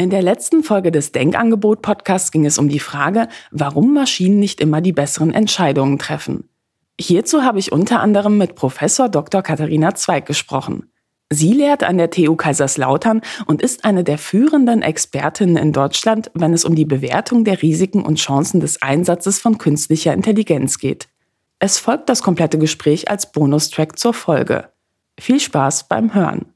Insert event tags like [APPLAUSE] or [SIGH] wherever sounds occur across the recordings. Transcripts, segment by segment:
In der letzten Folge des Denkangebot-Podcasts ging es um die Frage, warum Maschinen nicht immer die besseren Entscheidungen treffen. Hierzu habe ich unter anderem mit Professor Dr. Katharina Zweig gesprochen. Sie lehrt an der TU Kaiserslautern und ist eine der führenden Expertinnen in Deutschland, wenn es um die Bewertung der Risiken und Chancen des Einsatzes von künstlicher Intelligenz geht. Es folgt das komplette Gespräch als Bonustrack zur Folge. Viel Spaß beim Hören.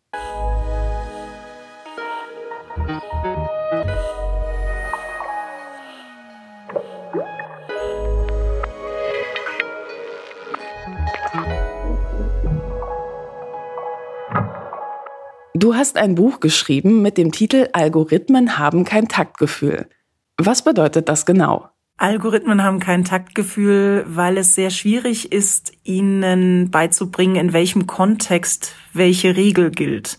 Du hast ein Buch geschrieben mit dem Titel Algorithmen haben kein Taktgefühl. Was bedeutet das genau? Algorithmen haben kein Taktgefühl, weil es sehr schwierig ist, ihnen beizubringen, in welchem Kontext welche Regel gilt.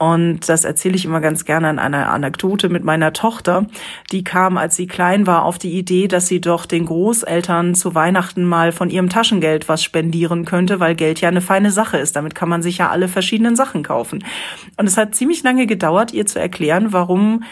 Und das erzähle ich immer ganz gerne an einer Anekdote mit meiner Tochter. Die kam, als sie klein war, auf die Idee, dass sie doch den Großeltern zu Weihnachten mal von ihrem Taschengeld was spendieren könnte, weil Geld ja eine feine Sache ist. Damit kann man sich ja alle verschiedenen Sachen kaufen. Und es hat ziemlich lange gedauert, ihr zu erklären, warum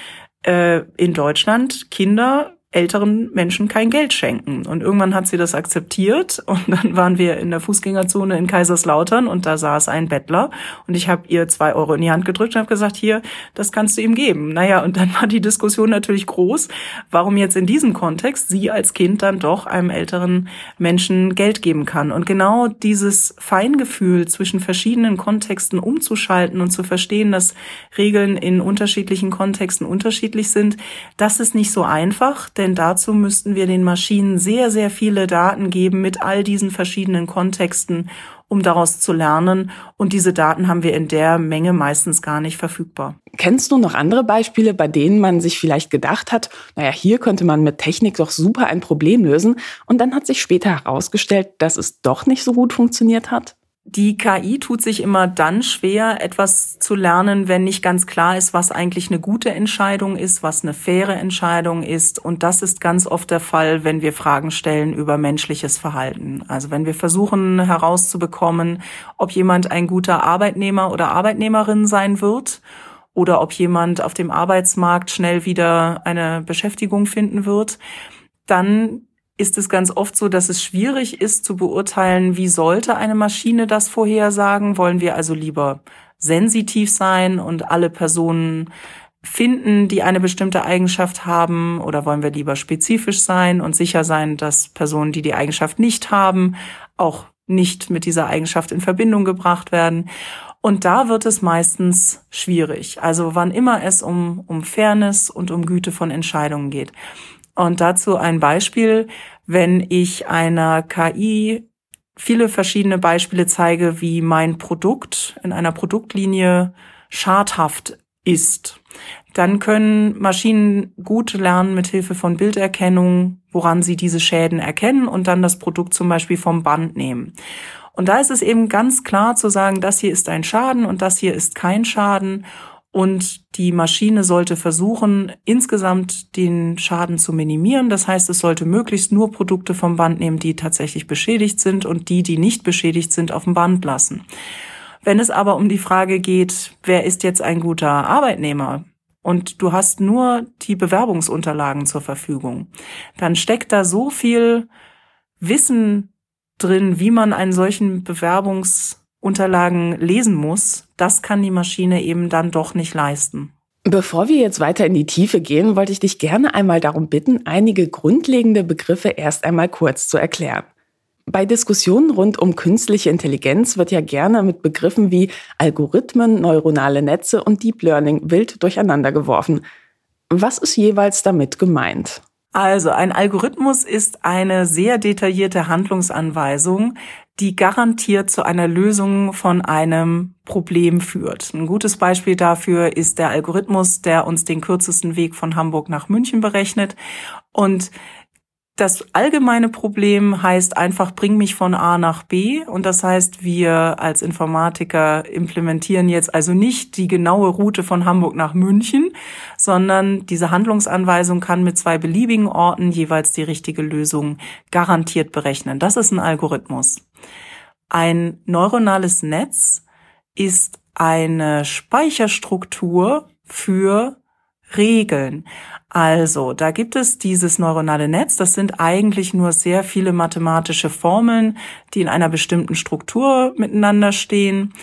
äh, in Deutschland Kinder älteren Menschen kein Geld schenken. Und irgendwann hat sie das akzeptiert und dann waren wir in der Fußgängerzone in Kaiserslautern und da saß ein Bettler und ich habe ihr zwei Euro in die Hand gedrückt und habe gesagt, hier, das kannst du ihm geben. Naja, und dann war die Diskussion natürlich groß, warum jetzt in diesem Kontext sie als Kind dann doch einem älteren Menschen Geld geben kann. Und genau dieses Feingefühl zwischen verschiedenen Kontexten umzuschalten und zu verstehen, dass Regeln in unterschiedlichen Kontexten unterschiedlich sind, das ist nicht so einfach denn dazu müssten wir den Maschinen sehr, sehr viele Daten geben mit all diesen verschiedenen Kontexten, um daraus zu lernen. Und diese Daten haben wir in der Menge meistens gar nicht verfügbar. Kennst du noch andere Beispiele, bei denen man sich vielleicht gedacht hat, naja, hier könnte man mit Technik doch super ein Problem lösen und dann hat sich später herausgestellt, dass es doch nicht so gut funktioniert hat? Die KI tut sich immer dann schwer, etwas zu lernen, wenn nicht ganz klar ist, was eigentlich eine gute Entscheidung ist, was eine faire Entscheidung ist. Und das ist ganz oft der Fall, wenn wir Fragen stellen über menschliches Verhalten. Also wenn wir versuchen herauszubekommen, ob jemand ein guter Arbeitnehmer oder Arbeitnehmerin sein wird oder ob jemand auf dem Arbeitsmarkt schnell wieder eine Beschäftigung finden wird, dann ist es ganz oft so, dass es schwierig ist zu beurteilen, wie sollte eine Maschine das vorhersagen. Wollen wir also lieber sensitiv sein und alle Personen finden, die eine bestimmte Eigenschaft haben, oder wollen wir lieber spezifisch sein und sicher sein, dass Personen, die die Eigenschaft nicht haben, auch nicht mit dieser Eigenschaft in Verbindung gebracht werden. Und da wird es meistens schwierig. Also wann immer es um, um Fairness und um Güte von Entscheidungen geht. Und dazu ein Beispiel, wenn ich einer KI viele verschiedene Beispiele zeige, wie mein Produkt in einer Produktlinie schadhaft ist, dann können Maschinen gut lernen mit Hilfe von Bilderkennung, woran sie diese Schäden erkennen und dann das Produkt zum Beispiel vom Band nehmen. Und da ist es eben ganz klar zu sagen, das hier ist ein Schaden und das hier ist kein Schaden. Und die Maschine sollte versuchen, insgesamt den Schaden zu minimieren. Das heißt, es sollte möglichst nur Produkte vom Band nehmen, die tatsächlich beschädigt sind und die, die nicht beschädigt sind, auf dem Band lassen. Wenn es aber um die Frage geht, wer ist jetzt ein guter Arbeitnehmer? Und du hast nur die Bewerbungsunterlagen zur Verfügung, dann steckt da so viel Wissen drin, wie man einen solchen Bewerbungs Unterlagen lesen muss, das kann die Maschine eben dann doch nicht leisten. Bevor wir jetzt weiter in die Tiefe gehen, wollte ich dich gerne einmal darum bitten, einige grundlegende Begriffe erst einmal kurz zu erklären. Bei Diskussionen rund um künstliche Intelligenz wird ja gerne mit Begriffen wie Algorithmen, neuronale Netze und Deep Learning wild durcheinander geworfen. Was ist jeweils damit gemeint? Also ein Algorithmus ist eine sehr detaillierte Handlungsanweisung, die garantiert zu einer Lösung von einem Problem führt. Ein gutes Beispiel dafür ist der Algorithmus, der uns den kürzesten Weg von Hamburg nach München berechnet. Und das allgemeine Problem heißt einfach, bring mich von A nach B. Und das heißt, wir als Informatiker implementieren jetzt also nicht die genaue Route von Hamburg nach München, sondern diese Handlungsanweisung kann mit zwei beliebigen Orten jeweils die richtige Lösung garantiert berechnen. Das ist ein Algorithmus. Ein neuronales Netz ist eine Speicherstruktur für Regeln. Also, da gibt es dieses neuronale Netz. Das sind eigentlich nur sehr viele mathematische Formeln, die in einer bestimmten Struktur miteinander stehen.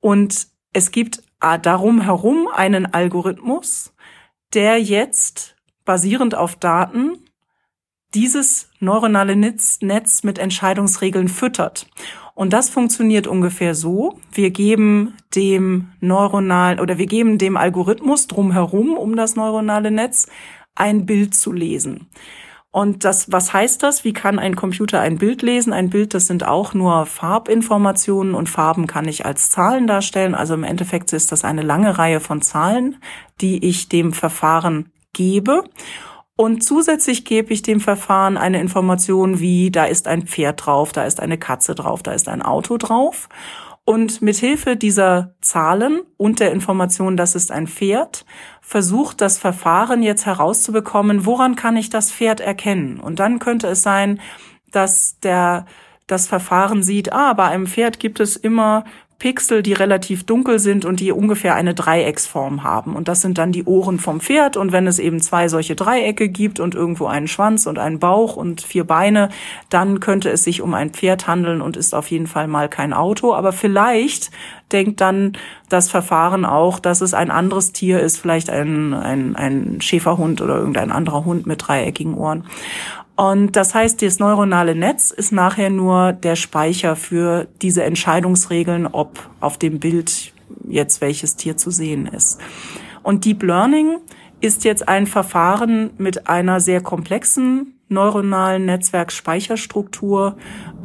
Und es gibt darum herum einen Algorithmus, der jetzt basierend auf Daten dieses neuronale Netz, mit Entscheidungsregeln füttert. Und das funktioniert ungefähr so. Wir geben dem neuronalen oder wir geben dem Algorithmus drumherum um das neuronale Netz ein Bild zu lesen. Und das, was heißt das? Wie kann ein Computer ein Bild lesen? Ein Bild, das sind auch nur Farbinformationen und Farben kann ich als Zahlen darstellen. Also im Endeffekt ist das eine lange Reihe von Zahlen, die ich dem Verfahren gebe. Und zusätzlich gebe ich dem Verfahren eine Information wie, da ist ein Pferd drauf, da ist eine Katze drauf, da ist ein Auto drauf. Und mithilfe dieser Zahlen und der Information, das ist ein Pferd, versucht das Verfahren jetzt herauszubekommen, woran kann ich das Pferd erkennen? Und dann könnte es sein, dass der das Verfahren sieht, ah, bei einem Pferd gibt es immer Pixel, die relativ dunkel sind und die ungefähr eine Dreiecksform haben. Und das sind dann die Ohren vom Pferd. Und wenn es eben zwei solche Dreiecke gibt und irgendwo einen Schwanz und einen Bauch und vier Beine, dann könnte es sich um ein Pferd handeln und ist auf jeden Fall mal kein Auto. Aber vielleicht denkt dann das Verfahren auch, dass es ein anderes Tier ist, vielleicht ein, ein, ein Schäferhund oder irgendein anderer Hund mit dreieckigen Ohren. Und das heißt, das neuronale Netz ist nachher nur der Speicher für diese Entscheidungsregeln, ob auf dem Bild jetzt welches Tier zu sehen ist. Und Deep Learning ist jetzt ein Verfahren mit einer sehr komplexen neuronalen Netzwerkspeicherstruktur,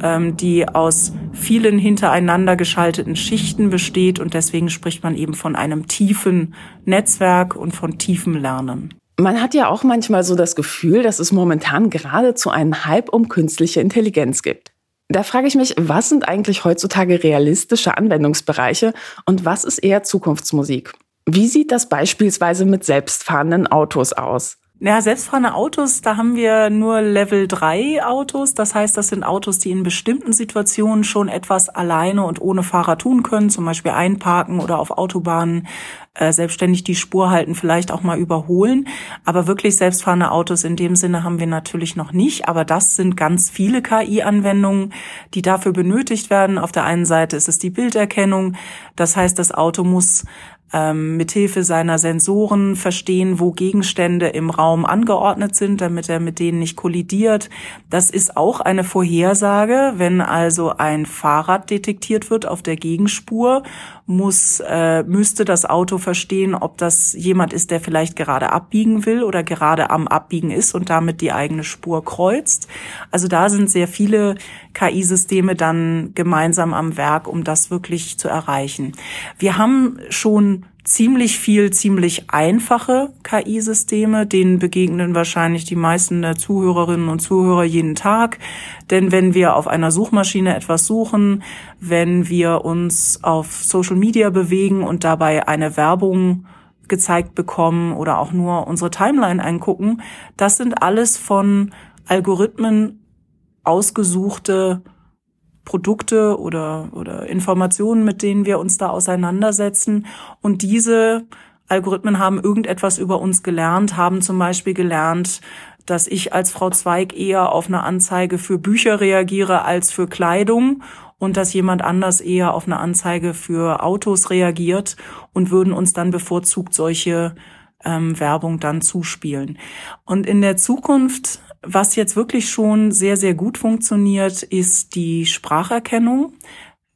ähm, die aus vielen hintereinander geschalteten Schichten besteht und deswegen spricht man eben von einem tiefen Netzwerk und von tiefem Lernen. Man hat ja auch manchmal so das Gefühl, dass es momentan geradezu einen Hype um künstliche Intelligenz gibt. Da frage ich mich, was sind eigentlich heutzutage realistische Anwendungsbereiche und was ist eher Zukunftsmusik? Wie sieht das beispielsweise mit selbstfahrenden Autos aus? Ja, selbstfahrende Autos, da haben wir nur Level 3 Autos. Das heißt, das sind Autos, die in bestimmten Situationen schon etwas alleine und ohne Fahrer tun können, zum Beispiel einparken oder auf Autobahnen äh, selbstständig die Spur halten, vielleicht auch mal überholen. Aber wirklich selbstfahrende Autos in dem Sinne haben wir natürlich noch nicht. Aber das sind ganz viele KI-Anwendungen, die dafür benötigt werden. Auf der einen Seite ist es die Bilderkennung. Das heißt, das Auto muss ähm, mithilfe seiner Sensoren verstehen, wo Gegenstände im Raum angeordnet sind, damit er mit denen nicht kollidiert. Das ist auch eine Vorhersage. Wenn also ein Fahrrad detektiert wird auf der Gegenspur, muss, äh, müsste das Auto verstehen, ob das jemand ist, der vielleicht gerade abbiegen will oder gerade am Abbiegen ist und damit die eigene Spur kreuzt. Also da sind sehr viele KI-Systeme dann gemeinsam am Werk, um das wirklich zu erreichen. Wir haben schon ziemlich viel, ziemlich einfache KI-Systeme, denen begegnen wahrscheinlich die meisten der Zuhörerinnen und Zuhörer jeden Tag. Denn wenn wir auf einer Suchmaschine etwas suchen, wenn wir uns auf Social Media bewegen und dabei eine Werbung gezeigt bekommen oder auch nur unsere Timeline eingucken, das sind alles von Algorithmen ausgesuchte Produkte oder, oder Informationen, mit denen wir uns da auseinandersetzen. Und diese Algorithmen haben irgendetwas über uns gelernt, haben zum Beispiel gelernt, dass ich als Frau Zweig eher auf eine Anzeige für Bücher reagiere als für Kleidung und dass jemand anders eher auf eine Anzeige für Autos reagiert und würden uns dann bevorzugt solche ähm, Werbung dann zuspielen. Und in der Zukunft was jetzt wirklich schon sehr, sehr gut funktioniert, ist die Spracherkennung.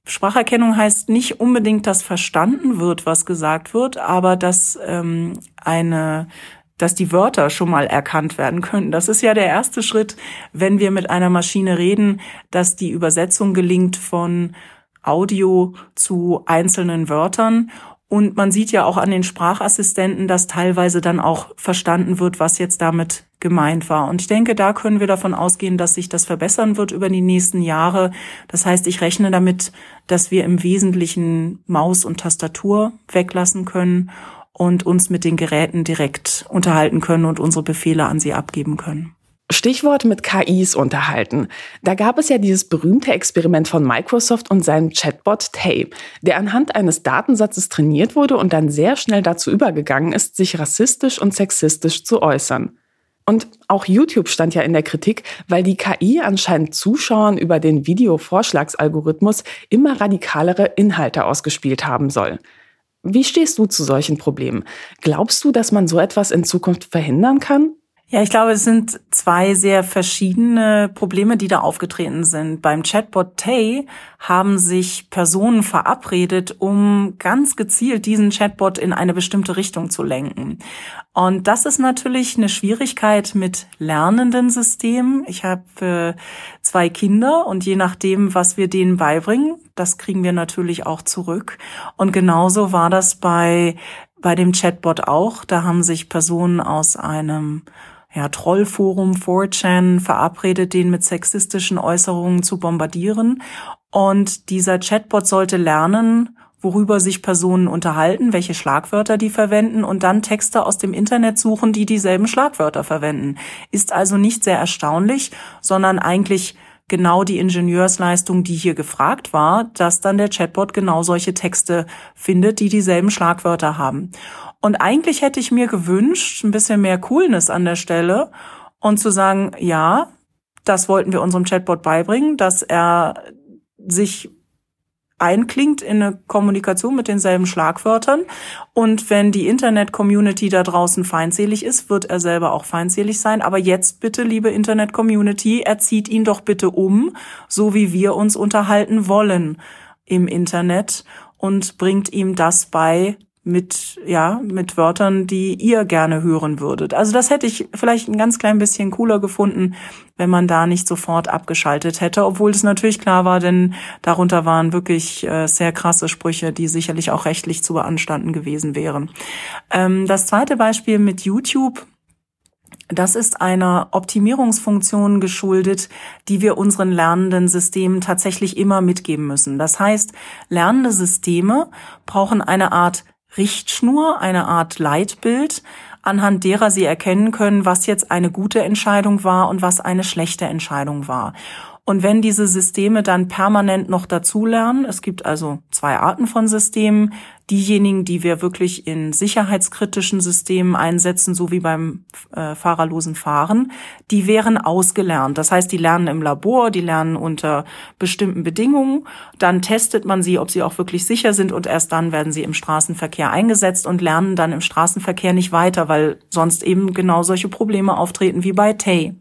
Spracherkennung heißt nicht unbedingt, dass verstanden wird, was gesagt wird, aber dass ähm, eine dass die Wörter schon mal erkannt werden können. Das ist ja der erste Schritt, wenn wir mit einer Maschine reden, dass die Übersetzung gelingt von Audio zu einzelnen Wörtern und man sieht ja auch an den Sprachassistenten, dass teilweise dann auch verstanden wird, was jetzt damit gemeint war. Und ich denke, da können wir davon ausgehen, dass sich das verbessern wird über die nächsten Jahre. Das heißt, ich rechne damit, dass wir im Wesentlichen Maus und Tastatur weglassen können und uns mit den Geräten direkt unterhalten können und unsere Befehle an sie abgeben können. Stichwort mit KIs unterhalten. Da gab es ja dieses berühmte Experiment von Microsoft und seinem Chatbot Tay, der anhand eines Datensatzes trainiert wurde und dann sehr schnell dazu übergegangen ist, sich rassistisch und sexistisch zu äußern. Und auch YouTube stand ja in der Kritik, weil die KI anscheinend Zuschauern über den Videovorschlagsalgorithmus immer radikalere Inhalte ausgespielt haben soll. Wie stehst du zu solchen Problemen? Glaubst du, dass man so etwas in Zukunft verhindern kann? Ja, ich glaube, es sind zwei sehr verschiedene Probleme, die da aufgetreten sind. Beim Chatbot Tay haben sich Personen verabredet, um ganz gezielt diesen Chatbot in eine bestimmte Richtung zu lenken. Und das ist natürlich eine Schwierigkeit mit lernenden Systemen. Ich habe äh, zwei Kinder und je nachdem, was wir denen beibringen, das kriegen wir natürlich auch zurück. Und genauso war das bei bei dem Chatbot auch. Da haben sich Personen aus einem ja, Trollforum 4chan verabredet, den mit sexistischen Äußerungen zu bombardieren. Und dieser Chatbot sollte lernen, worüber sich Personen unterhalten, welche Schlagwörter die verwenden und dann Texte aus dem Internet suchen, die dieselben Schlagwörter verwenden. Ist also nicht sehr erstaunlich, sondern eigentlich genau die Ingenieursleistung, die hier gefragt war, dass dann der Chatbot genau solche Texte findet, die dieselben Schlagwörter haben. Und eigentlich hätte ich mir gewünscht, ein bisschen mehr Coolness an der Stelle und zu sagen, ja, das wollten wir unserem Chatbot beibringen, dass er sich einklingt in eine Kommunikation mit denselben Schlagwörtern. Und wenn die Internet-Community da draußen feindselig ist, wird er selber auch feindselig sein. Aber jetzt bitte, liebe Internet-Community, erzieht ihn doch bitte um, so wie wir uns unterhalten wollen im Internet und bringt ihm das bei, mit, ja, mit Wörtern, die ihr gerne hören würdet. Also das hätte ich vielleicht ein ganz klein bisschen cooler gefunden, wenn man da nicht sofort abgeschaltet hätte, obwohl es natürlich klar war, denn darunter waren wirklich äh, sehr krasse Sprüche, die sicherlich auch rechtlich zu beanstanden gewesen wären. Ähm, das zweite Beispiel mit YouTube. Das ist einer Optimierungsfunktion geschuldet, die wir unseren lernenden Systemen tatsächlich immer mitgeben müssen. Das heißt, lernende Systeme brauchen eine Art Richtschnur, eine Art Leitbild, anhand derer sie erkennen können, was jetzt eine gute Entscheidung war und was eine schlechte Entscheidung war. Und wenn diese Systeme dann permanent noch dazulernen, es gibt also zwei Arten von Systemen, diejenigen, die wir wirklich in sicherheitskritischen Systemen einsetzen, so wie beim äh, fahrerlosen Fahren, die wären ausgelernt. Das heißt, die lernen im Labor, die lernen unter bestimmten Bedingungen, dann testet man sie, ob sie auch wirklich sicher sind und erst dann werden sie im Straßenverkehr eingesetzt und lernen dann im Straßenverkehr nicht weiter, weil sonst eben genau solche Probleme auftreten wie bei Tay.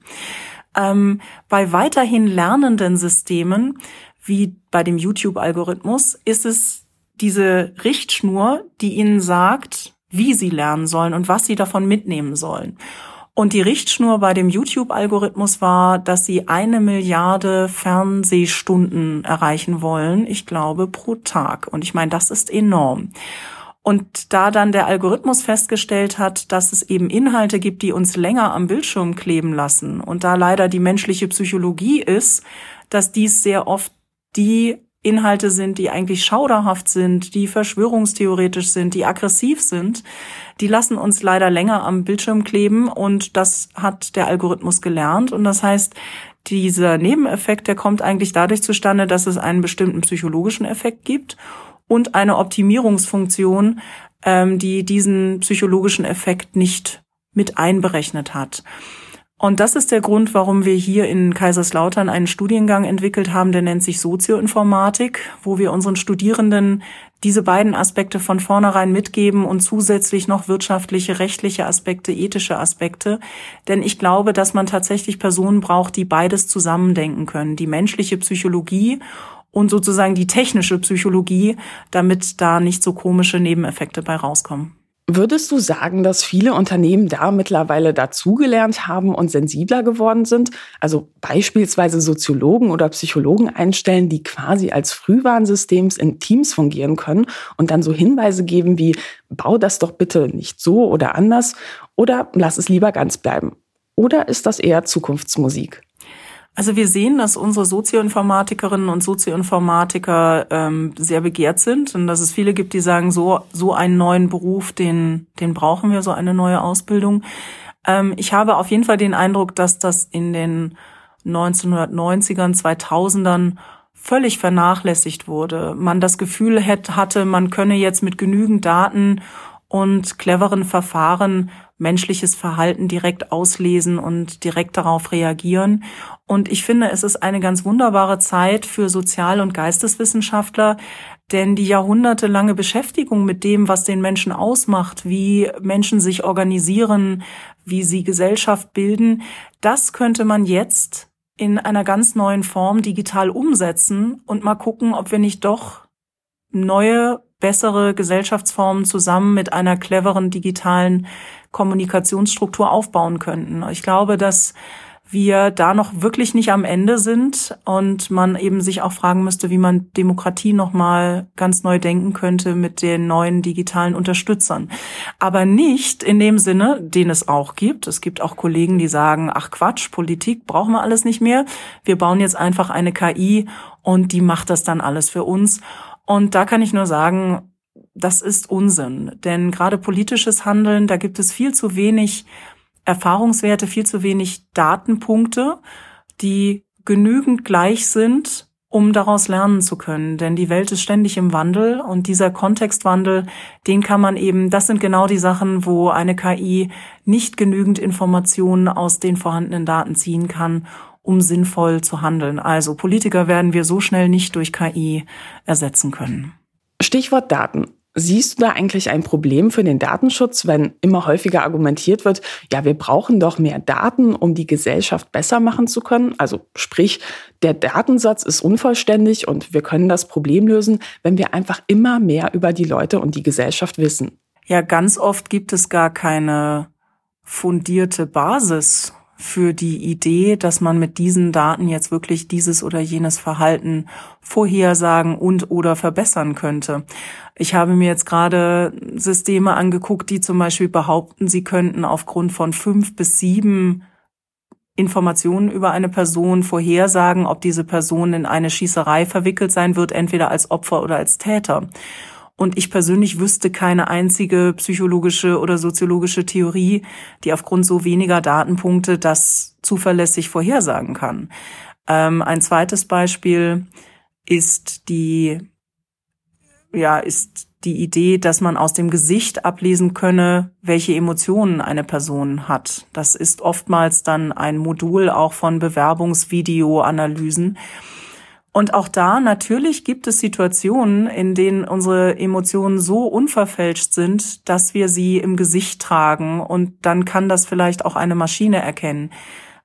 Ähm, bei weiterhin lernenden Systemen, wie bei dem YouTube-Algorithmus, ist es diese Richtschnur, die ihnen sagt, wie sie lernen sollen und was sie davon mitnehmen sollen. Und die Richtschnur bei dem YouTube-Algorithmus war, dass sie eine Milliarde Fernsehstunden erreichen wollen, ich glaube, pro Tag. Und ich meine, das ist enorm. Und da dann der Algorithmus festgestellt hat, dass es eben Inhalte gibt, die uns länger am Bildschirm kleben lassen und da leider die menschliche Psychologie ist, dass dies sehr oft die Inhalte sind, die eigentlich schauderhaft sind, die verschwörungstheoretisch sind, die aggressiv sind, die lassen uns leider länger am Bildschirm kleben und das hat der Algorithmus gelernt und das heißt, dieser Nebeneffekt, der kommt eigentlich dadurch zustande, dass es einen bestimmten psychologischen Effekt gibt und eine Optimierungsfunktion, ähm, die diesen psychologischen Effekt nicht mit einberechnet hat. Und das ist der Grund, warum wir hier in Kaiserslautern einen Studiengang entwickelt haben, der nennt sich Sozioinformatik, wo wir unseren Studierenden diese beiden Aspekte von vornherein mitgeben und zusätzlich noch wirtschaftliche, rechtliche Aspekte, ethische Aspekte. Denn ich glaube, dass man tatsächlich Personen braucht, die beides zusammendenken können. Die menschliche Psychologie und sozusagen die technische Psychologie, damit da nicht so komische Nebeneffekte bei rauskommen. Würdest du sagen, dass viele Unternehmen da mittlerweile dazugelernt haben und sensibler geworden sind? Also beispielsweise Soziologen oder Psychologen einstellen, die quasi als Frühwarnsystems in Teams fungieren können und dann so Hinweise geben wie, bau das doch bitte nicht so oder anders oder lass es lieber ganz bleiben. Oder ist das eher Zukunftsmusik? Also wir sehen, dass unsere Sozioinformatikerinnen und Sozioinformatiker ähm, sehr begehrt sind und dass es viele gibt, die sagen, so, so einen neuen Beruf, den, den brauchen wir, so eine neue Ausbildung. Ähm, ich habe auf jeden Fall den Eindruck, dass das in den 1990ern, 2000ern völlig vernachlässigt wurde. Man das Gefühl hätte, hatte, man könne jetzt mit genügend Daten und cleveren Verfahren menschliches Verhalten direkt auslesen und direkt darauf reagieren. Und ich finde, es ist eine ganz wunderbare Zeit für Sozial- und Geisteswissenschaftler, denn die jahrhundertelange Beschäftigung mit dem, was den Menschen ausmacht, wie Menschen sich organisieren, wie sie Gesellschaft bilden, das könnte man jetzt in einer ganz neuen Form digital umsetzen und mal gucken, ob wir nicht doch neue, bessere Gesellschaftsformen zusammen mit einer cleveren digitalen Kommunikationsstruktur aufbauen könnten. Ich glaube, dass wir da noch wirklich nicht am Ende sind und man eben sich auch fragen müsste, wie man Demokratie noch mal ganz neu denken könnte mit den neuen digitalen Unterstützern. Aber nicht in dem Sinne, den es auch gibt. Es gibt auch Kollegen, die sagen, ach Quatsch, Politik brauchen wir alles nicht mehr. Wir bauen jetzt einfach eine KI und die macht das dann alles für uns. Und da kann ich nur sagen, das ist Unsinn. Denn gerade politisches Handeln, da gibt es viel zu wenig Erfahrungswerte, viel zu wenig Datenpunkte, die genügend gleich sind, um daraus lernen zu können. Denn die Welt ist ständig im Wandel und dieser Kontextwandel, den kann man eben, das sind genau die Sachen, wo eine KI nicht genügend Informationen aus den vorhandenen Daten ziehen kann, um sinnvoll zu handeln. Also Politiker werden wir so schnell nicht durch KI ersetzen können. Stichwort Daten. Siehst du da eigentlich ein Problem für den Datenschutz, wenn immer häufiger argumentiert wird, ja, wir brauchen doch mehr Daten, um die Gesellschaft besser machen zu können? Also sprich, der Datensatz ist unvollständig und wir können das Problem lösen, wenn wir einfach immer mehr über die Leute und die Gesellschaft wissen. Ja, ganz oft gibt es gar keine fundierte Basis für die Idee, dass man mit diesen Daten jetzt wirklich dieses oder jenes Verhalten vorhersagen und oder verbessern könnte. Ich habe mir jetzt gerade Systeme angeguckt, die zum Beispiel behaupten, sie könnten aufgrund von fünf bis sieben Informationen über eine Person vorhersagen, ob diese Person in eine Schießerei verwickelt sein wird, entweder als Opfer oder als Täter. Und ich persönlich wüsste keine einzige psychologische oder soziologische Theorie, die aufgrund so weniger Datenpunkte das zuverlässig vorhersagen kann. Ähm, ein zweites Beispiel ist die, ja, ist die Idee, dass man aus dem Gesicht ablesen könne, welche Emotionen eine Person hat. Das ist oftmals dann ein Modul auch von Bewerbungsvideoanalysen. Und auch da natürlich gibt es Situationen, in denen unsere Emotionen so unverfälscht sind, dass wir sie im Gesicht tragen und dann kann das vielleicht auch eine Maschine erkennen.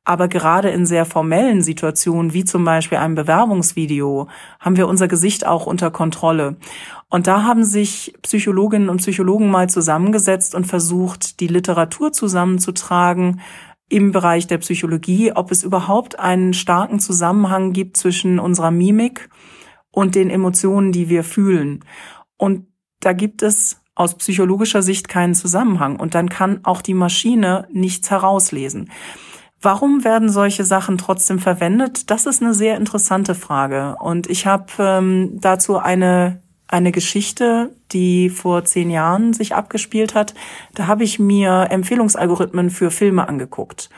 Aber gerade in sehr formellen Situationen, wie zum Beispiel einem Bewerbungsvideo, haben wir unser Gesicht auch unter Kontrolle. Und da haben sich Psychologinnen und Psychologen mal zusammengesetzt und versucht, die Literatur zusammenzutragen im Bereich der Psychologie, ob es überhaupt einen starken Zusammenhang gibt zwischen unserer Mimik und den Emotionen, die wir fühlen. Und da gibt es aus psychologischer Sicht keinen Zusammenhang. Und dann kann auch die Maschine nichts herauslesen. Warum werden solche Sachen trotzdem verwendet? Das ist eine sehr interessante Frage. Und ich habe ähm, dazu eine eine Geschichte, die vor zehn Jahren sich abgespielt hat. Da habe ich mir Empfehlungsalgorithmen für Filme angeguckt.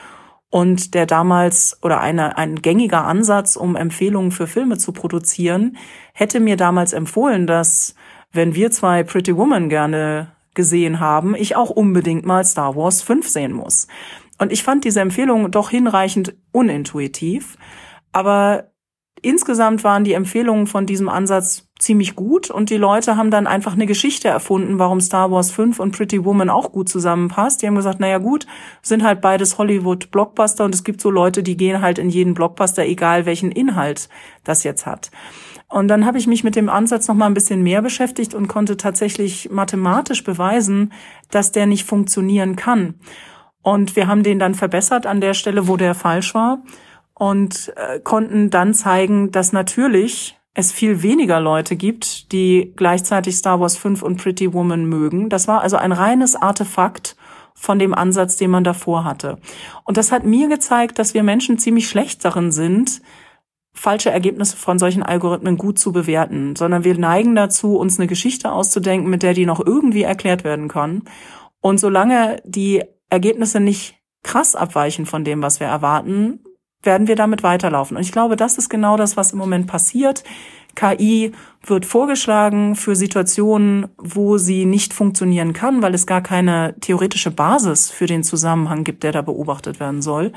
Und der damals oder eine, ein gängiger Ansatz, um Empfehlungen für Filme zu produzieren, hätte mir damals empfohlen, dass wenn wir zwei Pretty Woman gerne gesehen haben, ich auch unbedingt mal Star Wars 5 sehen muss. Und ich fand diese Empfehlung doch hinreichend unintuitiv. Aber insgesamt waren die Empfehlungen von diesem Ansatz ziemlich gut und die Leute haben dann einfach eine Geschichte erfunden, warum Star Wars 5 und Pretty Woman auch gut zusammenpasst. Die haben gesagt, naja gut, sind halt beides Hollywood-Blockbuster und es gibt so Leute, die gehen halt in jeden Blockbuster, egal welchen Inhalt das jetzt hat. Und dann habe ich mich mit dem Ansatz noch mal ein bisschen mehr beschäftigt und konnte tatsächlich mathematisch beweisen, dass der nicht funktionieren kann. Und wir haben den dann verbessert an der Stelle, wo der falsch war und äh, konnten dann zeigen, dass natürlich es viel weniger Leute gibt, die gleichzeitig Star Wars 5 und Pretty Woman mögen. Das war also ein reines Artefakt von dem Ansatz, den man davor hatte. Und das hat mir gezeigt, dass wir Menschen ziemlich schlecht darin sind, falsche Ergebnisse von solchen Algorithmen gut zu bewerten, sondern wir neigen dazu, uns eine Geschichte auszudenken, mit der die noch irgendwie erklärt werden kann. Und solange die Ergebnisse nicht krass abweichen von dem, was wir erwarten, werden wir damit weiterlaufen. Und ich glaube, das ist genau das, was im Moment passiert. KI wird vorgeschlagen für Situationen, wo sie nicht funktionieren kann, weil es gar keine theoretische Basis für den Zusammenhang gibt, der da beobachtet werden soll.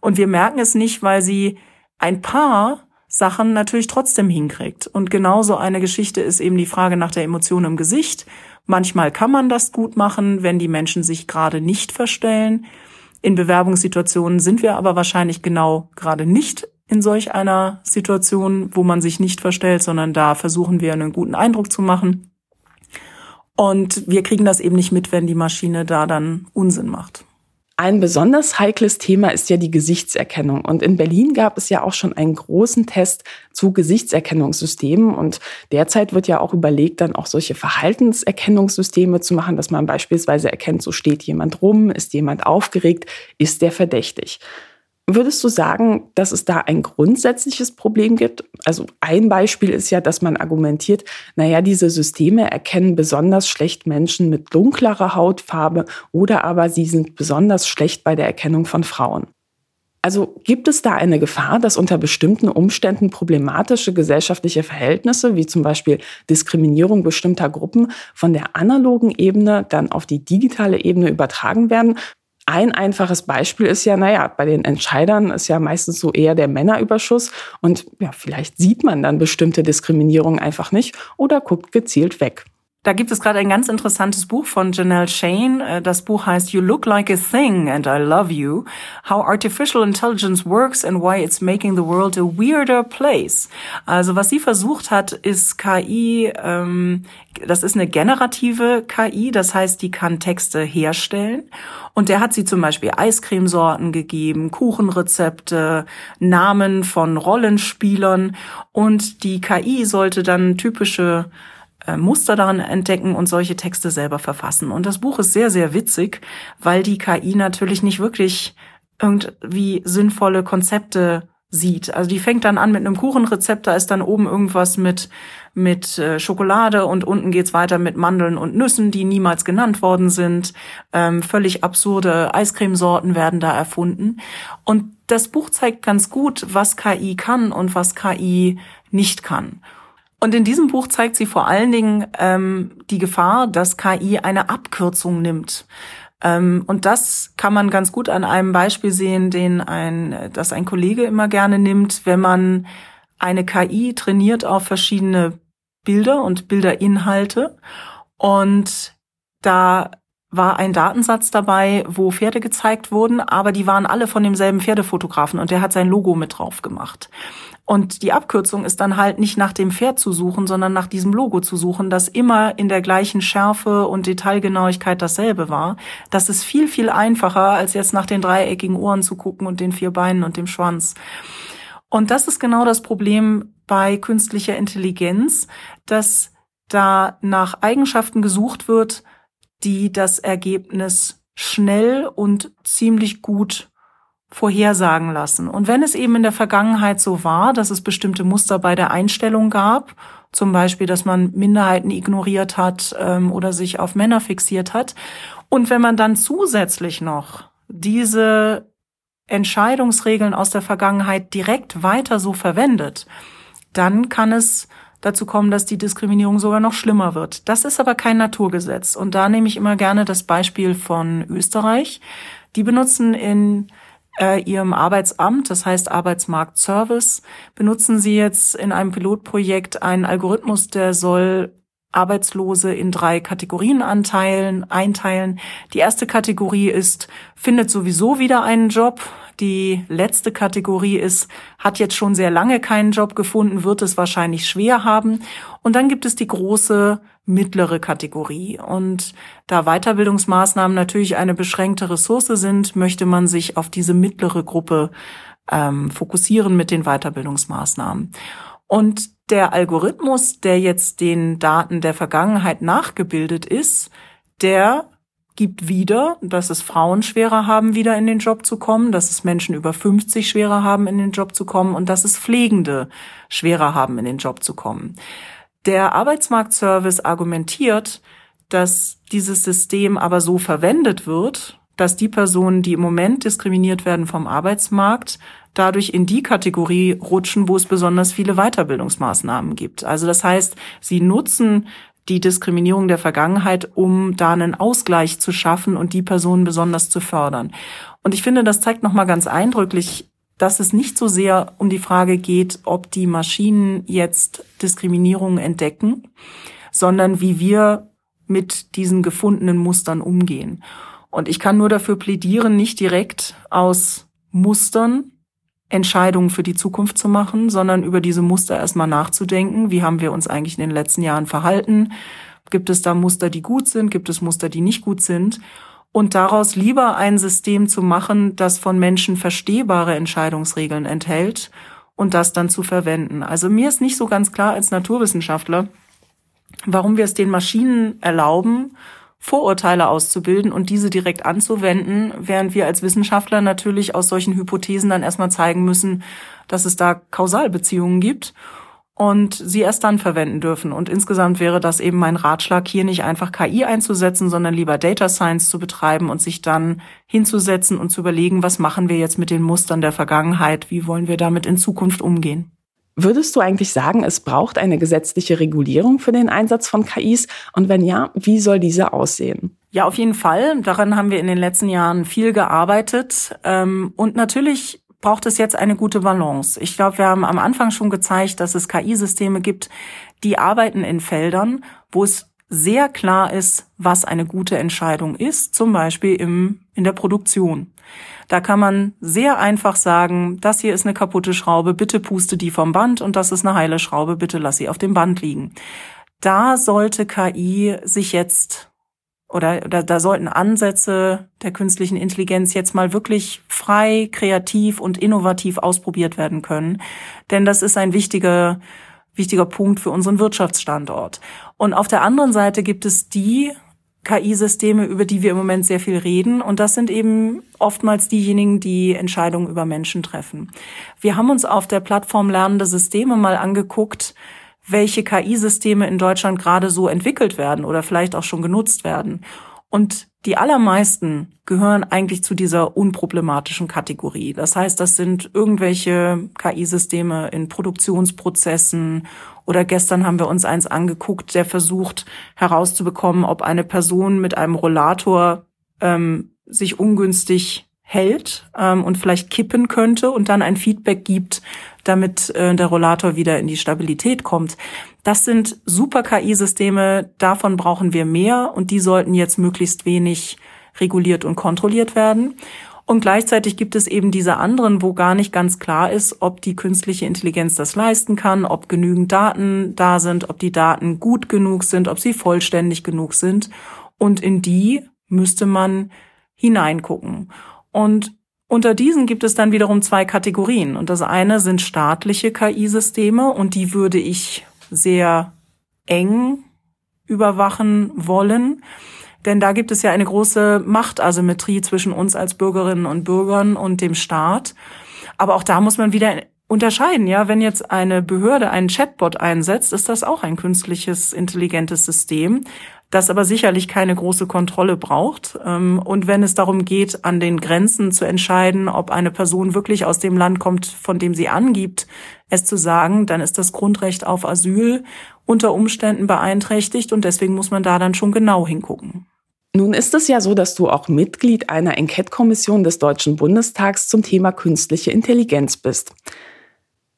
Und wir merken es nicht, weil sie ein paar Sachen natürlich trotzdem hinkriegt. Und genauso eine Geschichte ist eben die Frage nach der Emotion im Gesicht. Manchmal kann man das gut machen, wenn die Menschen sich gerade nicht verstellen. In Bewerbungssituationen sind wir aber wahrscheinlich genau gerade nicht in solch einer Situation, wo man sich nicht verstellt, sondern da versuchen wir einen guten Eindruck zu machen. Und wir kriegen das eben nicht mit, wenn die Maschine da dann Unsinn macht. Ein besonders heikles Thema ist ja die Gesichtserkennung. Und in Berlin gab es ja auch schon einen großen Test zu Gesichtserkennungssystemen. Und derzeit wird ja auch überlegt, dann auch solche Verhaltenserkennungssysteme zu machen, dass man beispielsweise erkennt, so steht jemand rum, ist jemand aufgeregt, ist der verdächtig. Würdest du sagen, dass es da ein grundsätzliches Problem gibt? Also ein Beispiel ist ja, dass man argumentiert, naja, diese Systeme erkennen besonders schlecht Menschen mit dunklerer Hautfarbe oder aber sie sind besonders schlecht bei der Erkennung von Frauen. Also gibt es da eine Gefahr, dass unter bestimmten Umständen problematische gesellschaftliche Verhältnisse, wie zum Beispiel Diskriminierung bestimmter Gruppen, von der analogen Ebene dann auf die digitale Ebene übertragen werden, ein einfaches Beispiel ist ja, naja, bei den Entscheidern ist ja meistens so eher der Männerüberschuss und ja, vielleicht sieht man dann bestimmte Diskriminierung einfach nicht oder guckt gezielt weg. Da gibt es gerade ein ganz interessantes Buch von Janelle Shane. Äh, das Buch heißt You Look Like a Thing and I Love You. How Artificial Intelligence Works and Why It's Making the World a Weirder Place. Also was sie versucht hat, ist KI, ähm, das ist eine generative KI, das heißt, die kann Texte herstellen. Und der hat sie zum Beispiel Eiscremesorten gegeben, Kuchenrezepte, Namen von Rollenspielern. Und die KI sollte dann typische Muster darin entdecken und solche Texte selber verfassen. Und das Buch ist sehr, sehr witzig, weil die KI natürlich nicht wirklich irgendwie sinnvolle Konzepte sieht. Also die fängt dann an mit einem Kuchenrezept, da ist dann oben irgendwas mit mit äh, Schokolade und unten geht's weiter mit Mandeln und Nüssen, die niemals genannt worden sind. Ähm, völlig absurde Eiscremesorten werden da erfunden. Und das Buch zeigt ganz gut, was KI kann und was KI nicht kann. Und in diesem Buch zeigt sie vor allen Dingen ähm, die Gefahr, dass KI eine Abkürzung nimmt. Ähm, und das kann man ganz gut an einem Beispiel sehen, den ein, das ein Kollege immer gerne nimmt, wenn man eine KI trainiert auf verschiedene Bilder und Bilderinhalte. Und da war ein Datensatz dabei, wo Pferde gezeigt wurden, aber die waren alle von demselben Pferdefotografen und der hat sein Logo mit drauf gemacht. Und die Abkürzung ist dann halt nicht nach dem Pferd zu suchen, sondern nach diesem Logo zu suchen, das immer in der gleichen Schärfe und Detailgenauigkeit dasselbe war. Das ist viel, viel einfacher, als jetzt nach den dreieckigen Ohren zu gucken und den vier Beinen und dem Schwanz. Und das ist genau das Problem bei künstlicher Intelligenz, dass da nach Eigenschaften gesucht wird, die das Ergebnis schnell und ziemlich gut vorhersagen lassen. Und wenn es eben in der Vergangenheit so war, dass es bestimmte Muster bei der Einstellung gab, zum Beispiel, dass man Minderheiten ignoriert hat ähm, oder sich auf Männer fixiert hat, und wenn man dann zusätzlich noch diese Entscheidungsregeln aus der Vergangenheit direkt weiter so verwendet, dann kann es dazu kommen, dass die Diskriminierung sogar noch schlimmer wird. Das ist aber kein Naturgesetz. Und da nehme ich immer gerne das Beispiel von Österreich. Die benutzen in äh, Ihrem Arbeitsamt, das heißt Arbeitsmarktservice, benutzen Sie jetzt in einem Pilotprojekt einen Algorithmus, der soll Arbeitslose in drei Kategorien anteilen, einteilen. Die erste Kategorie ist, findet sowieso wieder einen Job. Die letzte Kategorie ist, hat jetzt schon sehr lange keinen Job gefunden, wird es wahrscheinlich schwer haben. Und dann gibt es die große mittlere Kategorie. Und da Weiterbildungsmaßnahmen natürlich eine beschränkte Ressource sind, möchte man sich auf diese mittlere Gruppe ähm, fokussieren mit den Weiterbildungsmaßnahmen. Und der Algorithmus, der jetzt den Daten der Vergangenheit nachgebildet ist, der gibt wieder, dass es Frauen schwerer haben, wieder in den Job zu kommen, dass es Menschen über 50 schwerer haben, in den Job zu kommen und dass es Pflegende schwerer haben, in den Job zu kommen. Der Arbeitsmarktservice argumentiert, dass dieses System aber so verwendet wird, dass die Personen, die im Moment diskriminiert werden vom Arbeitsmarkt, dadurch in die Kategorie rutschen, wo es besonders viele Weiterbildungsmaßnahmen gibt. Also das heißt, sie nutzen die Diskriminierung der Vergangenheit, um da einen Ausgleich zu schaffen und die Personen besonders zu fördern. Und ich finde, das zeigt nochmal ganz eindrücklich, dass es nicht so sehr um die Frage geht, ob die Maschinen jetzt Diskriminierung entdecken, sondern wie wir mit diesen gefundenen Mustern umgehen. Und ich kann nur dafür plädieren, nicht direkt aus Mustern Entscheidungen für die Zukunft zu machen, sondern über diese Muster erstmal nachzudenken. Wie haben wir uns eigentlich in den letzten Jahren verhalten? Gibt es da Muster, die gut sind? Gibt es Muster, die nicht gut sind? Und daraus lieber ein System zu machen, das von Menschen verstehbare Entscheidungsregeln enthält und das dann zu verwenden. Also mir ist nicht so ganz klar als Naturwissenschaftler, warum wir es den Maschinen erlauben, Vorurteile auszubilden und diese direkt anzuwenden, während wir als Wissenschaftler natürlich aus solchen Hypothesen dann erstmal zeigen müssen, dass es da Kausalbeziehungen gibt und sie erst dann verwenden dürfen. Und insgesamt wäre das eben mein Ratschlag, hier nicht einfach KI einzusetzen, sondern lieber Data Science zu betreiben und sich dann hinzusetzen und zu überlegen, was machen wir jetzt mit den Mustern der Vergangenheit, wie wollen wir damit in Zukunft umgehen. Würdest du eigentlich sagen, es braucht eine gesetzliche Regulierung für den Einsatz von KIs? Und wenn ja, wie soll diese aussehen? Ja, auf jeden Fall. Daran haben wir in den letzten Jahren viel gearbeitet. Ähm, und natürlich braucht es jetzt eine gute Balance. Ich glaube, wir haben am Anfang schon gezeigt, dass es KI-Systeme gibt, die arbeiten in Feldern, wo es sehr klar ist, was eine gute Entscheidung ist, zum Beispiel im, in der Produktion. Da kann man sehr einfach sagen, das hier ist eine kaputte Schraube, bitte puste die vom Band und das ist eine heile Schraube, bitte lass sie auf dem Band liegen. Da sollte KI sich jetzt oder, oder da sollten Ansätze der künstlichen Intelligenz jetzt mal wirklich frei, kreativ und innovativ ausprobiert werden können. Denn das ist ein wichtiger, wichtiger Punkt für unseren Wirtschaftsstandort. Und auf der anderen Seite gibt es die KI-Systeme, über die wir im Moment sehr viel reden. Und das sind eben oftmals diejenigen, die Entscheidungen über Menschen treffen. Wir haben uns auf der Plattform Lernende Systeme mal angeguckt, welche KI-Systeme in Deutschland gerade so entwickelt werden oder vielleicht auch schon genutzt werden. Und die allermeisten gehören eigentlich zu dieser unproblematischen Kategorie. Das heißt, das sind irgendwelche KI-Systeme in Produktionsprozessen oder gestern haben wir uns eins angeguckt, der versucht herauszubekommen, ob eine Person mit einem Rollator ähm, sich ungünstig hält ähm, und vielleicht kippen könnte und dann ein Feedback gibt, damit äh, der Rollator wieder in die Stabilität kommt. Das sind super KI-Systeme, davon brauchen wir mehr und die sollten jetzt möglichst wenig reguliert und kontrolliert werden. Und gleichzeitig gibt es eben diese anderen, wo gar nicht ganz klar ist, ob die künstliche Intelligenz das leisten kann, ob genügend Daten da sind, ob die Daten gut genug sind, ob sie vollständig genug sind. Und in die müsste man hineingucken. Und unter diesen gibt es dann wiederum zwei Kategorien. Und das eine sind staatliche KI-Systeme und die würde ich sehr eng überwachen wollen. Denn da gibt es ja eine große Machtasymmetrie zwischen uns als Bürgerinnen und Bürgern und dem Staat. Aber auch da muss man wieder unterscheiden, ja. Wenn jetzt eine Behörde einen Chatbot einsetzt, ist das auch ein künstliches, intelligentes System, das aber sicherlich keine große Kontrolle braucht. Ähm, und wenn es darum geht, an den Grenzen zu entscheiden, ob eine Person wirklich aus dem Land kommt, von dem sie angibt, es zu sagen, dann ist das Grundrecht auf Asyl unter Umständen beeinträchtigt und deswegen muss man da dann schon genau hingucken. Nun ist es ja so, dass du auch Mitglied einer Enquete-Kommission des Deutschen Bundestags zum Thema künstliche Intelligenz bist.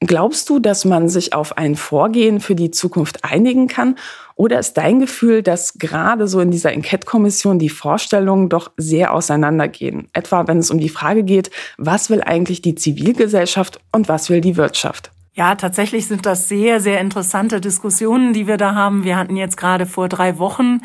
Glaubst du, dass man sich auf ein Vorgehen für die Zukunft einigen kann? Oder ist dein Gefühl, dass gerade so in dieser Enquete-Kommission die Vorstellungen doch sehr auseinandergehen? Etwa wenn es um die Frage geht, was will eigentlich die Zivilgesellschaft und was will die Wirtschaft? Ja, tatsächlich sind das sehr, sehr interessante Diskussionen, die wir da haben. Wir hatten jetzt gerade vor drei Wochen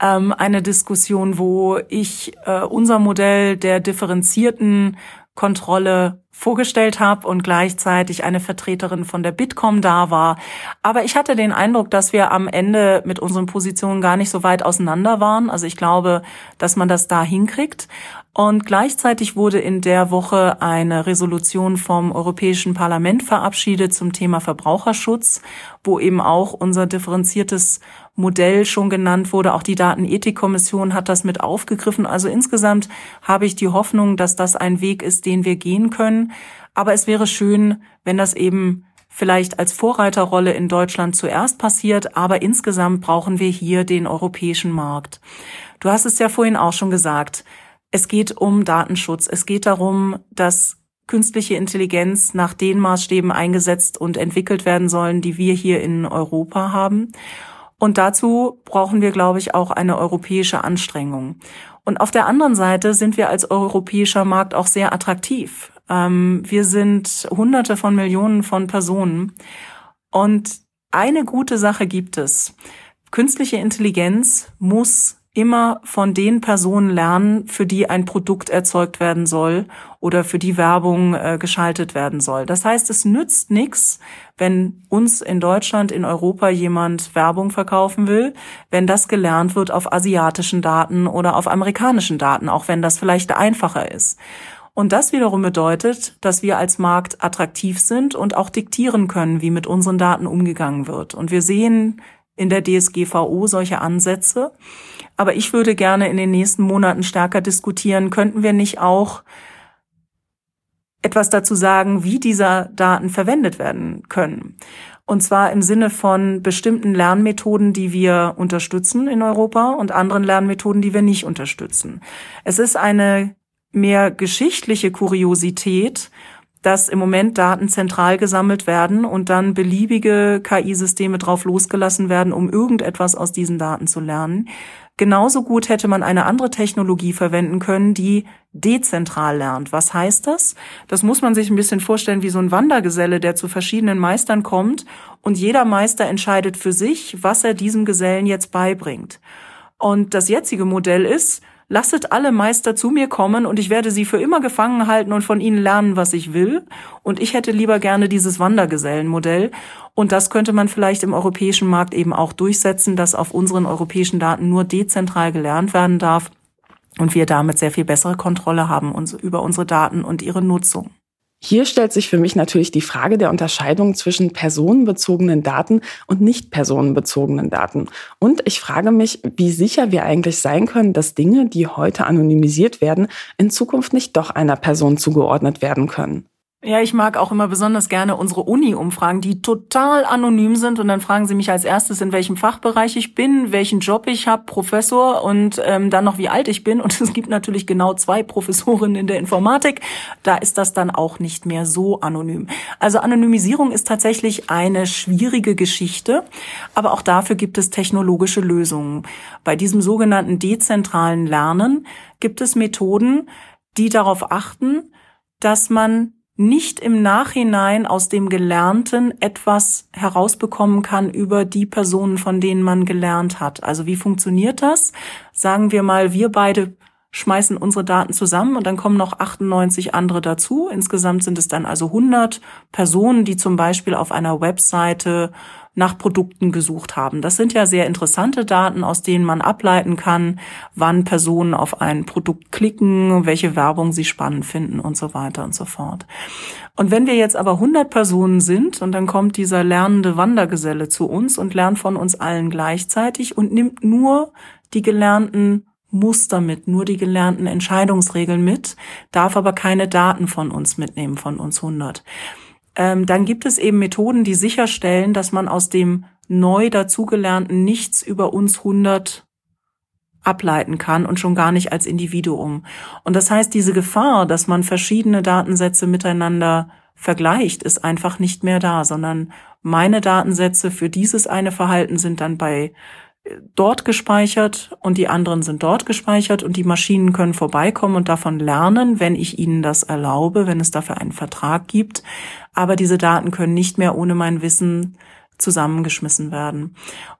ähm, eine Diskussion, wo ich äh, unser Modell der differenzierten Kontrolle vorgestellt habe und gleichzeitig eine Vertreterin von der Bitkom da war. Aber ich hatte den Eindruck, dass wir am Ende mit unseren Positionen gar nicht so weit auseinander waren. Also ich glaube, dass man das da hinkriegt. Und gleichzeitig wurde in der Woche eine Resolution vom Europäischen Parlament verabschiedet zum Thema Verbraucherschutz, wo eben auch unser differenziertes Modell schon genannt wurde. Auch die Datenethikkommission hat das mit aufgegriffen. Also insgesamt habe ich die Hoffnung, dass das ein Weg ist, den wir gehen können. Aber es wäre schön, wenn das eben vielleicht als Vorreiterrolle in Deutschland zuerst passiert, aber insgesamt brauchen wir hier den europäischen Markt. Du hast es ja vorhin auch schon gesagt. Es geht um Datenschutz. Es geht darum, dass künstliche Intelligenz nach den Maßstäben eingesetzt und entwickelt werden sollen, die wir hier in Europa haben. Und dazu brauchen wir, glaube ich, auch eine europäische Anstrengung. Und auf der anderen Seite sind wir als europäischer Markt auch sehr attraktiv. Ähm, wir sind Hunderte von Millionen von Personen. Und eine gute Sache gibt es. Künstliche Intelligenz muss immer von den Personen lernen, für die ein Produkt erzeugt werden soll oder für die Werbung äh, geschaltet werden soll. Das heißt, es nützt nichts, wenn uns in Deutschland, in Europa jemand Werbung verkaufen will, wenn das gelernt wird auf asiatischen Daten oder auf amerikanischen Daten, auch wenn das vielleicht einfacher ist. Und das wiederum bedeutet, dass wir als Markt attraktiv sind und auch diktieren können, wie mit unseren Daten umgegangen wird. Und wir sehen in der DSGVO solche Ansätze. Aber ich würde gerne in den nächsten Monaten stärker diskutieren, könnten wir nicht auch etwas dazu sagen, wie diese Daten verwendet werden können. Und zwar im Sinne von bestimmten Lernmethoden, die wir unterstützen in Europa und anderen Lernmethoden, die wir nicht unterstützen. Es ist eine mehr geschichtliche Kuriosität, dass im Moment Daten zentral gesammelt werden und dann beliebige KI-Systeme drauf losgelassen werden, um irgendetwas aus diesen Daten zu lernen. Genauso gut hätte man eine andere Technologie verwenden können, die dezentral lernt. Was heißt das? Das muss man sich ein bisschen vorstellen wie so ein Wandergeselle, der zu verschiedenen Meistern kommt und jeder Meister entscheidet für sich, was er diesem Gesellen jetzt beibringt. Und das jetzige Modell ist, lasset alle Meister zu mir kommen und ich werde sie für immer gefangen halten und von ihnen lernen, was ich will. Und ich hätte lieber gerne dieses Wandergesellenmodell. Und das könnte man vielleicht im europäischen Markt eben auch durchsetzen, dass auf unseren europäischen Daten nur dezentral gelernt werden darf und wir damit sehr viel bessere Kontrolle haben über unsere Daten und ihre Nutzung. Hier stellt sich für mich natürlich die Frage der Unterscheidung zwischen personenbezogenen Daten und nicht personenbezogenen Daten. Und ich frage mich, wie sicher wir eigentlich sein können, dass Dinge, die heute anonymisiert werden, in Zukunft nicht doch einer Person zugeordnet werden können. Ja, ich mag auch immer besonders gerne unsere Uni-Umfragen, die total anonym sind und dann fragen sie mich als erstes, in welchem Fachbereich ich bin, welchen Job ich habe, Professor und ähm, dann noch wie alt ich bin. Und [LAUGHS] es gibt natürlich genau zwei Professorinnen in der Informatik. Da ist das dann auch nicht mehr so anonym. Also Anonymisierung ist tatsächlich eine schwierige Geschichte, aber auch dafür gibt es technologische Lösungen. Bei diesem sogenannten dezentralen Lernen gibt es Methoden, die darauf achten, dass man nicht im Nachhinein aus dem Gelernten etwas herausbekommen kann über die Personen, von denen man gelernt hat. Also wie funktioniert das? Sagen wir mal, wir beide schmeißen unsere Daten zusammen und dann kommen noch 98 andere dazu. Insgesamt sind es dann also 100 Personen, die zum Beispiel auf einer Webseite nach Produkten gesucht haben. Das sind ja sehr interessante Daten, aus denen man ableiten kann, wann Personen auf ein Produkt klicken, welche Werbung sie spannend finden und so weiter und so fort. Und wenn wir jetzt aber 100 Personen sind und dann kommt dieser lernende Wandergeselle zu uns und lernt von uns allen gleichzeitig und nimmt nur die gelernten Muster mit, nur die gelernten Entscheidungsregeln mit, darf aber keine Daten von uns mitnehmen, von uns 100 ähm, dann gibt es eben Methoden, die sicherstellen, dass man aus dem neu dazugelernten nichts über uns 100 ableiten kann und schon gar nicht als Individuum. Und das heißt, diese Gefahr, dass man verschiedene Datensätze miteinander vergleicht, ist einfach nicht mehr da, sondern meine Datensätze für dieses eine Verhalten sind dann bei dort gespeichert und die anderen sind dort gespeichert und die Maschinen können vorbeikommen und davon lernen, wenn ich ihnen das erlaube, wenn es dafür einen Vertrag gibt. Aber diese Daten können nicht mehr ohne mein Wissen zusammengeschmissen werden.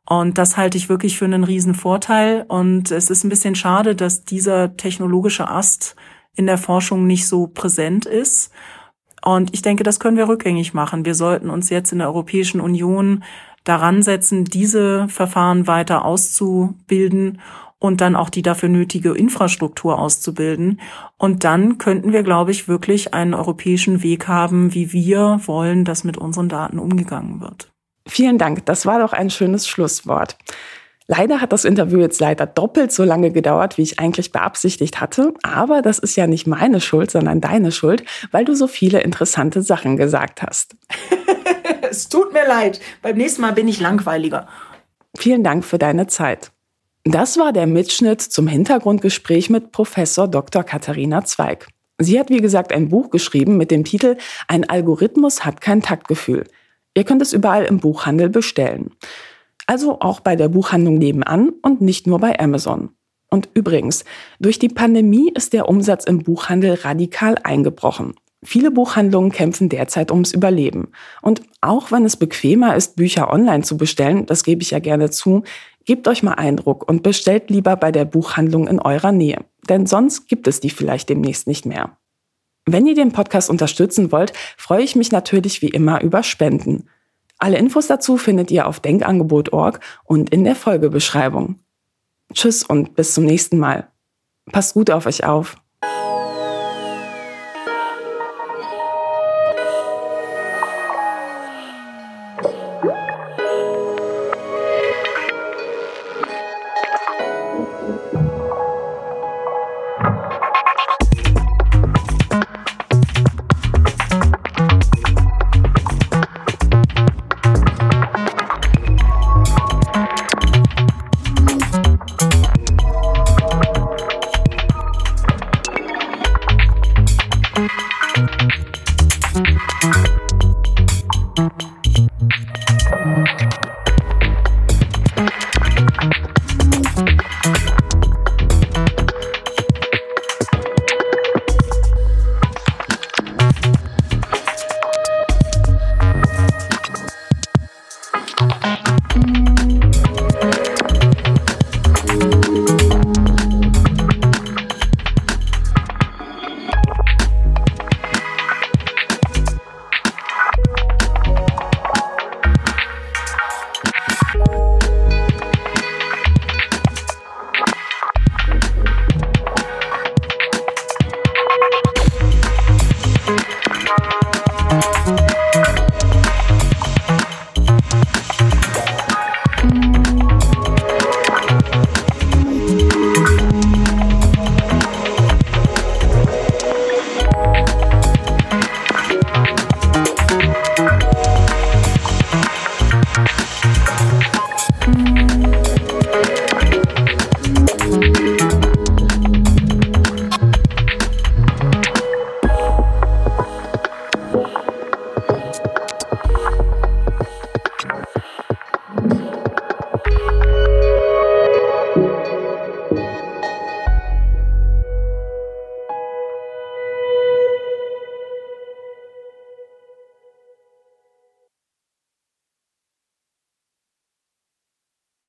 Und das halte ich wirklich für einen riesen. Und es ist ein bisschen schade, dass dieser technologische Ast in der Forschung nicht so präsent ist. Und ich denke, das können wir rückgängig machen. Wir sollten uns jetzt in der Europäischen Union daran setzen, diese Verfahren weiter auszubilden und dann auch die dafür nötige Infrastruktur auszubilden. Und dann könnten wir, glaube ich, wirklich einen europäischen Weg haben, wie wir wollen, dass mit unseren Daten umgegangen wird. Vielen Dank. Das war doch ein schönes Schlusswort. Leider hat das Interview jetzt leider doppelt so lange gedauert, wie ich eigentlich beabsichtigt hatte. Aber das ist ja nicht meine Schuld, sondern deine Schuld, weil du so viele interessante Sachen gesagt hast. [LAUGHS] es tut mir leid. Beim nächsten Mal bin ich langweiliger. Vielen Dank für deine Zeit. Das war der Mitschnitt zum Hintergrundgespräch mit Professor Dr. Katharina Zweig. Sie hat, wie gesagt, ein Buch geschrieben mit dem Titel Ein Algorithmus hat kein Taktgefühl. Ihr könnt es überall im Buchhandel bestellen. Also auch bei der Buchhandlung nebenan und nicht nur bei Amazon. Und übrigens, durch die Pandemie ist der Umsatz im Buchhandel radikal eingebrochen. Viele Buchhandlungen kämpfen derzeit ums Überleben. Und auch wenn es bequemer ist, Bücher online zu bestellen, das gebe ich ja gerne zu, gebt euch mal Eindruck und bestellt lieber bei der Buchhandlung in eurer Nähe. Denn sonst gibt es die vielleicht demnächst nicht mehr. Wenn ihr den Podcast unterstützen wollt, freue ich mich natürlich wie immer über Spenden. Alle Infos dazu findet ihr auf denkangebot.org und in der Folgebeschreibung. Tschüss und bis zum nächsten Mal. Passt gut auf euch auf.